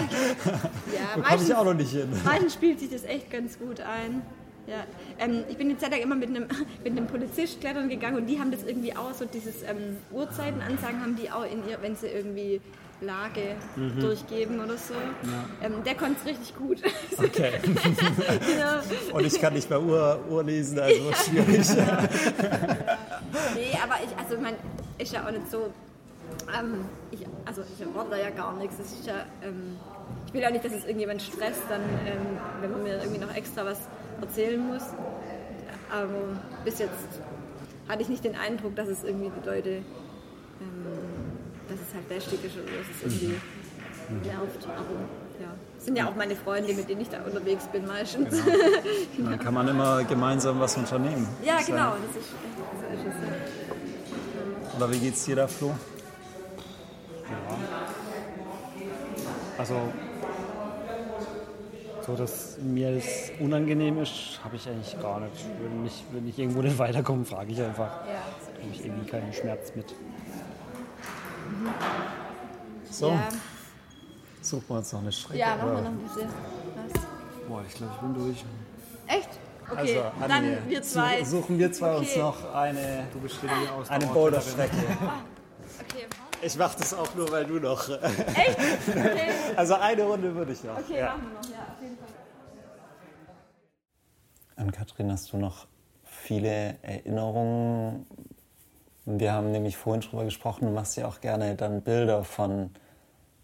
ja komme ich auch noch nicht hin. meistens spielt sich das echt ganz gut ein. Ja. Ähm, ich bin Zeit lang immer mit einem, mit einem Polizist klettern gegangen und die haben das irgendwie auch so, dieses ähm, Uhrzeitenansagen haben die auch in ihr, wenn sie irgendwie Lage Mhm. durchgeben oder so. Ähm, der konnte es richtig gut. Okay. genau. Und ich kann nicht mehr Uhr, Uhr lesen, also schwierig. Nee, aber ich, also man ist ja auch nicht so, ähm, ich, also ich erwarte da ja gar nichts. Ist ja, ähm, ich will auch nicht, dass es irgendjemand stresst, dann, ähm, wenn man mir irgendwie noch extra was erzählen muss. Aber bis jetzt hatte ich nicht den Eindruck, dass es irgendwie die Leute, ähm, es halt lästig ist oder dass es irgendwie nervt. Aber ja, es sind ja auch meine Freunde, mit denen ich da unterwegs bin meistens. Dann kann man immer gemeinsam was unternehmen. ja, Das ist genau, das ist, so ist es. Ja. Oder wie geht's dir da, Flo? Also, so dass mir es unangenehm ist, habe ich eigentlich gar nicht. Wenn ich, wenn ich irgendwo nicht weiterkomme, frage ich einfach. Ja. Da habe ich irgendwie keinen Schmerz mit. So, Ja. suchen wir uns noch eine Strecke. Ja, machen wir noch ein bisschen. Was? Boah, ich glaube, ich bin durch. Echt? Okay, Also, dann Anni, wir zwei. su- Suchen wir zwei uns Okay. noch eine, Du bist die Ausdauer- eine Boulderstrecke. Okay, Ich mach das auch nur, weil du noch. Echt? Okay, Also eine Runde würde ich noch. okay machen wir noch. Ja, auf jeden Fall. Und Katrin, hast du noch viele Erinnerungen? Wir haben nämlich vorhin drüber gesprochen, du machst ja auch gerne dann Bilder von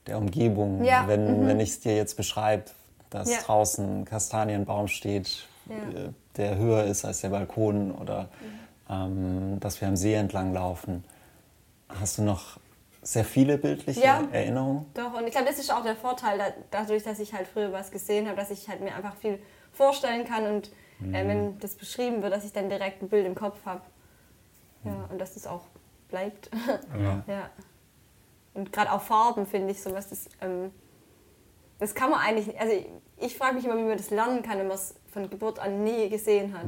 der Umgebung. Ja, Wenn, wenn ich es dir jetzt beschreibe, dass Ja. draußen ein Kastanienbaum steht, Ja. äh, der höher ist als der Balkon oder ähm, dass wir am See entlang laufen. Hast du noch sehr viele bildliche Ja. Erinnerungen? Doch, und ich glaube, das ist auch der Vorteil, da, dadurch, dass ich halt früher was gesehen habe, dass ich halt mir einfach viel vorstellen kann und äh, wenn das beschrieben wird, dass ich dann direkt ein Bild im Kopf habe. Ja, und dass das auch bleibt. Ja. ja. Und gerade auch Farben finde ich sowas, das, ähm, das kann man eigentlich, also ich, ich frage mich immer, wie man das lernen kann, wenn man es von Geburt an nie gesehen hat.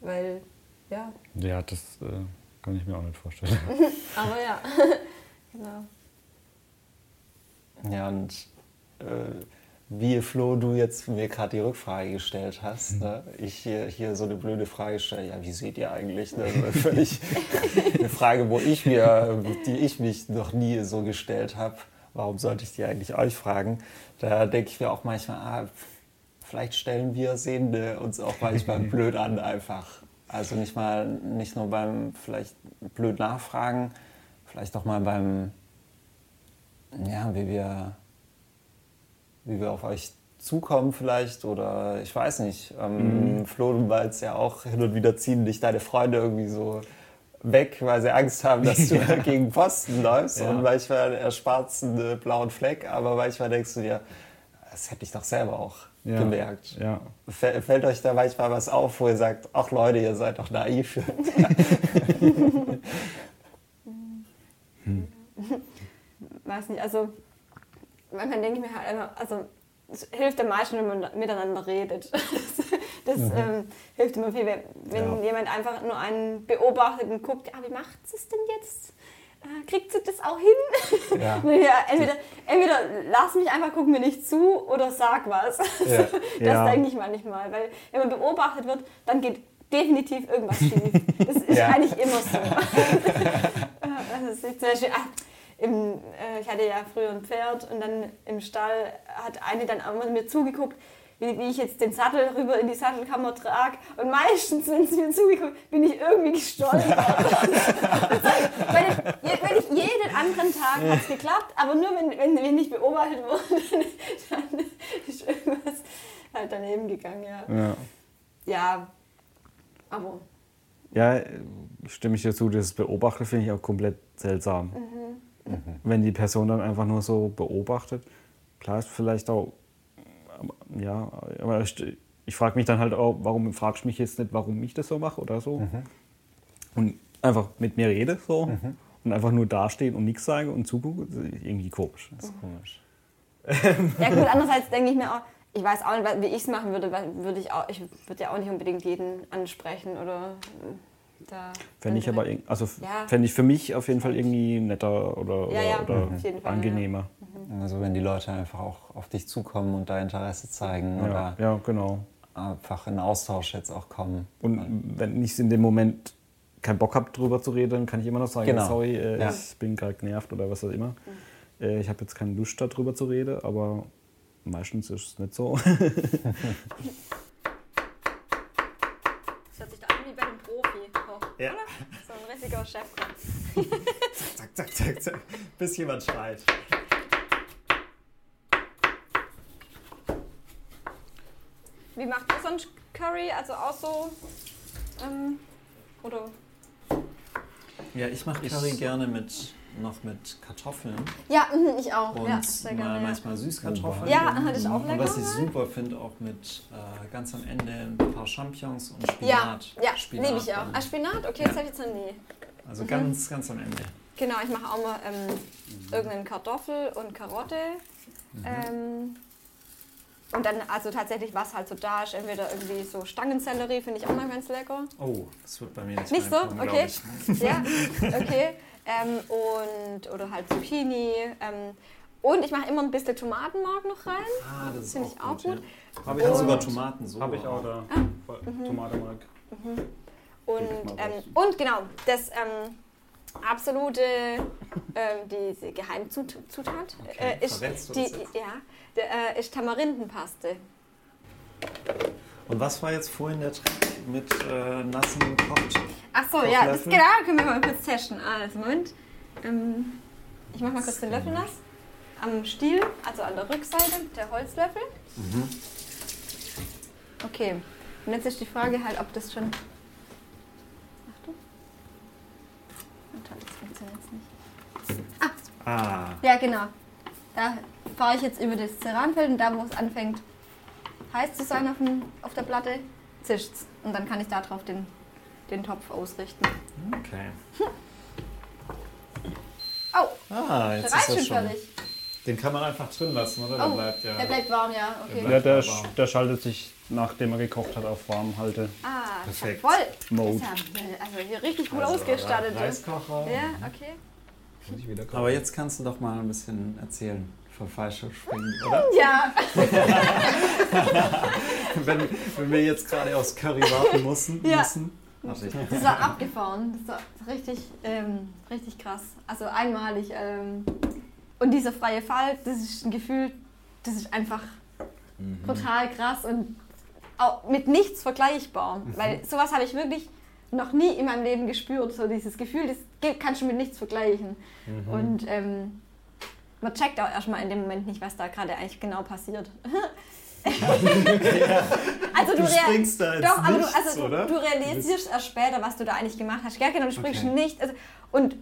Weil, ja, Ja, das äh, kann ich mir auch nicht vorstellen. aber ja, genau. Ja, und äh, wie Flo, du jetzt mir gerade die Rückfrage gestellt hast, ne? ich hier, hier so eine blöde Frage stelle, ja, wie seht ihr eigentlich? Ne? Völlig eine Frage, wo ich mir, die ich mich noch nie so gestellt habe. Warum sollte ich die eigentlich euch fragen? Da denke ich mir auch manchmal, ah, vielleicht stellen wir Sehende uns auch manchmal blöd an einfach. Also nicht mal, nicht nur beim vielleicht blöd nachfragen, vielleicht auch mal beim ja, wie wir, wie wir auf euch zukommen vielleicht oder ich weiß nicht. Ähm, Flo, du meinst ja auch hin und wieder ziehen dich deine Freunde irgendwie so weg, weil sie Angst haben, dass du gegen Posten läufst Ja. und manchmal erspart es einen blauen Fleck, aber manchmal denkst du dir, das hätte ich doch selber auch Ja. gemerkt. Ja. Fä- Fällt euch da manchmal was auf, wo ihr sagt, ach Leute, ihr seid doch naiv. weiß nicht, also manchmal denke ich mir halt einfach, also es hilft am meisten, wenn man miteinander redet. Das, das ähm, hilft immer viel, wenn, wenn Ja. jemand einfach nur einen beobachtet und guckt, ah, wie macht sie es denn jetzt? Äh, kriegt sie das auch hin? Ja. ja, entweder, entweder lass mich einfach, guck mir nicht zu oder sag was. Ja. Das Ja. denke ich manchmal, weil wenn man beobachtet wird, dann geht definitiv irgendwas schief. Das ist Ja. eigentlich immer so. Also zum Beispiel, ah, im, äh, ich hatte ja früher ein Pferd und dann im Stall hat eine dann auch mir zugeguckt, wie, wie ich jetzt den Sattel rüber in die Sattelkammer trage. Und meistens, wenn sie mir zugeguckt, bin ich irgendwie gestolpert. wenn, ich, wenn ich jeden anderen Tag hat es geklappt, aber nur wenn, wenn, wenn ich beobachtet wurde, dann, ist irgendwas halt daneben gegangen. Ja, Ja. ja aber Ja, stimme ich dir zu, das Beobachten finde ich auch komplett seltsam. Wenn die Person dann einfach nur so beobachtet, klar ist vielleicht auch, ja, aber ich, ich frage mich dann halt auch, warum fragst du mich jetzt nicht, warum ich das so mache oder so? Und einfach mit mir rede so und einfach nur dastehen und nichts sagen und zugucken, das ist irgendwie komisch. Das ist komisch. Ja gut, andererseits denke ich mir auch, ich weiß auch nicht, wie ich es machen würde, würde ich auch, ich würde ja auch nicht unbedingt jeden ansprechen oder da. Fände ich aber, also Ja. fände ich für mich auf jeden Fall irgendwie netter oder, Ja, ja, oder, Fall, angenehmer. Also wenn die Leute einfach auch auf dich zukommen und da Interesse zeigen Ja, oder ja, genau. einfach in Austausch jetzt auch kommen. Und wenn ich in dem Moment keinen Bock habe, drüber zu reden, dann kann ich immer noch sagen, Genau. sorry, äh, Ja. ich bin gerade genervt oder was auch immer. Äh, ich habe jetzt keine Lust, darüber zu reden, aber meistens ist es nicht so. Das hört sich da an wie bei einem Profi. So, Ja. oder? So ein richtiger Chef. Zack, zack, zack, zack. Bis jemand schreit. Wie macht ihr sonst Curry? Also auch so. Ähm, oder. Ja, ich mache Curry gerne mit, noch mit Kartoffeln Ja, mhm, ich auch. und ja, sehr mal, gerne. Ja. manchmal Süßkartoffeln. Ja, hatte ich auch Und lecker was ich super finde, auch mit äh, ganz am Ende ein paar Champignons und Ja, Spinat. ja Spinat liebe ich auch. dann. Ah, Spinat? Okay, Ja. das habe ich jetzt noch nie. Also ganz, ganz am Ende. Genau, ich mache auch mal ähm, irgendeinen Kartoffel und Karotte. Mhm. Ähm, und dann also tatsächlich, was halt so da ist, entweder irgendwie so Stangensellerie, finde ich auch mal ganz lecker. Oh, das wird bei mir nicht Nicht so? glaub Okay. Ja, okay. Ähm, und, oder halt Zucchini. Ähm, und ich mache immer ein bisschen Tomatenmark noch rein. Ah, das ist Finde auch ich auch gut. gut. Ja. Habe Ich habe sogar Tomaten so. Habe ich auch da. Ah. Tomatenmark. Und, Gebe ich mal ähm, und genau, das, ähm, absolute ähm, diese Geheimzutat äh, ist, die, das ja, der, äh, ist Tamarindenpaste. Und was war jetzt vorhin der Trick mit äh, nassen Kocht? Ach so, ja, das, genau, können wir mal kurz testen. Also, Moment. Ähm, ich mache mal kurz den Löffel nass. Am Stiel, also an der Rückseite, der Holzlöffel. Mhm. Okay, und jetzt ist die Frage halt, ob das schon... Achtung. Und dann, das funktioniert jetzt nicht. Ah, Ja, genau. Da fahre ich jetzt über das Ceranfeld und da, wo es anfängt heiß zu sein auf, dem, auf der Platte, zischt's. Und dann kann ich da drauf den, den Topf ausrichten. okay. Oh, Ah, der jetzt ist schon das schon. fertig. Den kann man einfach drin lassen, oder? Der Oh, bleibt ja. der bleibt warm, ja. Okay. Ja, der, warm. der schaltet sich, nachdem er gekocht hat, auf warm halte. Ah, Perfekt. voll. Mode. Ja, also hier richtig gut Also, ausgestattet. Reiskocher. Ja, okay. Muss ich wieder Aber jetzt kannst du doch mal ein bisschen erzählen von Fallschirmspringen, oder? Ja, wenn, wenn wir jetzt gerade aufs Curry warten mussten, Ja. müssen. Ich das war abgefahren. Das war richtig, ähm, richtig krass. Also einmalig. Ähm, und dieser freie Fall, das ist ein Gefühl, das ist einfach brutal krass und auch mit nichts vergleichbar. Weil sowas habe ich wirklich noch nie in meinem Leben gespürt. So dieses Gefühl, das kannst du mit nichts vergleichen. Und ähm, man checkt auch erstmal in dem Moment nicht, was da gerade eigentlich genau passiert. also du, Du springst da ins Doch, aber Nichts, du, also du, oder? du realisierst erst später, was du da eigentlich gemacht hast. Ja, genau, du springst Okay. nicht. Also, und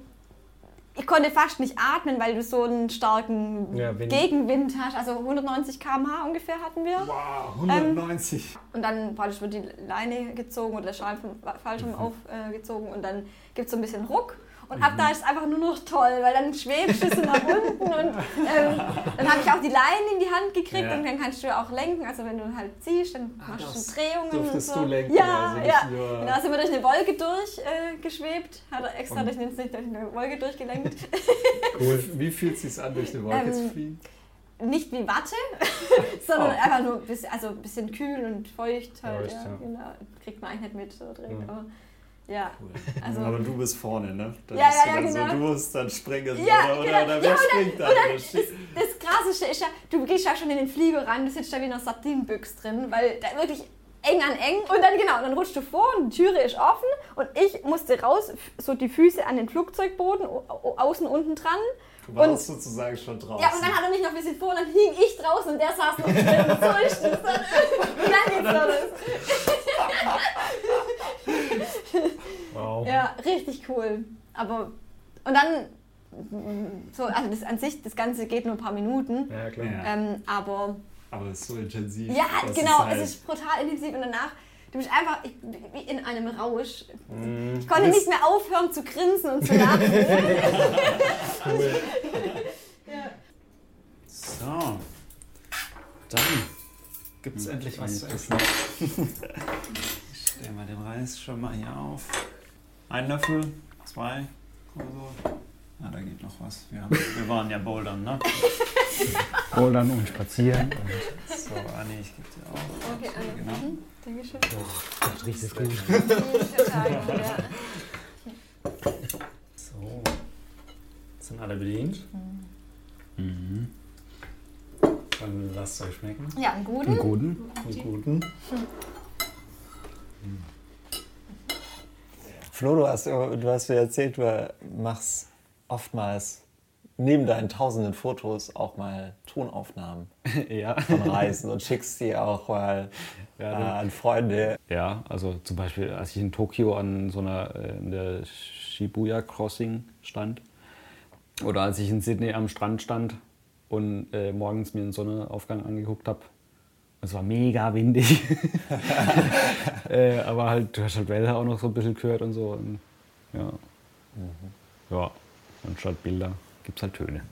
ich konnte fast nicht atmen, weil du so einen starken Ja, Wind. Gegenwind hast. Also 190 km/h ungefähr hatten wir. Wow, 190. Und dann praktisch wird die Leine gezogen oder der Schal vom Fallschirm aufgezogen und dann gibt es so ein bisschen Ruck. Und ab da ist es einfach nur noch toll, weil dann schwebst du so nach unten und ähm, dann habe ich auch die Leine in die Hand gekriegt Ja. und dann kannst du auch lenken. Also wenn du halt ziehst, dann machst du Drehungen und so. du lenken, ja, also ja. nur- Genau, sind wir durch eine Wolke durchgeschwebt, äh, hat er extra Und- durch, eine, durch eine Wolke durchgelenkt. Cool. Wie fühlt es sich an, durch eine Wolke Ähm, zu fliegen? Nicht wie Watte, sondern Oh. einfach nur ein bisschen, also ein bisschen kühl und feucht halt. Ja, ja. Genau. Kriegt man eigentlich nicht mit so direkt. Mhm. Aber ja, also. Aber du bist vorne, ne? Dann Ja, ja, ja, dann genau. so, du musst dann springen. Ja, oder, genau. oder Ja, wer dann- springt dann? dann steht- Das Krasseste ist ja, du gehst ja schon in den Flieger rein, du sitzt da wie in einer Sardinenbüchse drin, weil da wirklich eng an eng. Und dann genau, dann rutschst du vor und die Türe ist offen und ich musste raus, so die Füße an den Flugzeugboden, au- au- außen unten dran. Du warst sozusagen schon draußen. Ja, und dann hat er mich noch ein bisschen vor und dann hing ich draußen und der saß noch drin. So ist dann. Und dann geht's los. Wow. Ja, richtig cool. Aber, und dann, so, also das an sich, das Ganze geht nur ein paar Minuten. Ja, klar. Ähm, aber Aber es ist so intensiv. Ja, genau, halt, es ist brutal intensiv und danach, du bist einfach ich, wie in einem Rausch. Mhm. Ich konnte nicht mehr aufhören zu grinsen und zu lachen. So. Dann gibt es endlich was zu essen. Ich stelle mal den Reis schon mal hier auf. Ein Löffel, zwei oder so. Ah, da geht noch was. Wir, haben, wir waren ja bouldern, ne? Bouldern und spazieren. So, Anni, ich gebe dir auch. Okay, Anne. Genau. Mhm. Dankeschön. Das riecht es gut. So. Sind alle bedient? Mhm. Dann lasst es euch schmecken. ja, einen guten. guten. Einen guten. Flo, du hast, du hast mir erzählt, du machst oftmals neben deinen tausenden Fotos auch mal Tonaufnahmen ja. von Reisen und schickst die auch mal äh, Ja, an Freunde. Ja, also zum Beispiel, als ich in Tokio an so einer äh, in der Shibuya Crossing stand oder als ich in Sydney am Strand stand und äh, morgens mir den Sonnenaufgang angeguckt habe. Es war mega windig. äh, aber halt, du hast halt Wälder auch noch so ein bisschen gehört und so. Und, ja. Ja, und statt Bilder gibt es halt Töne.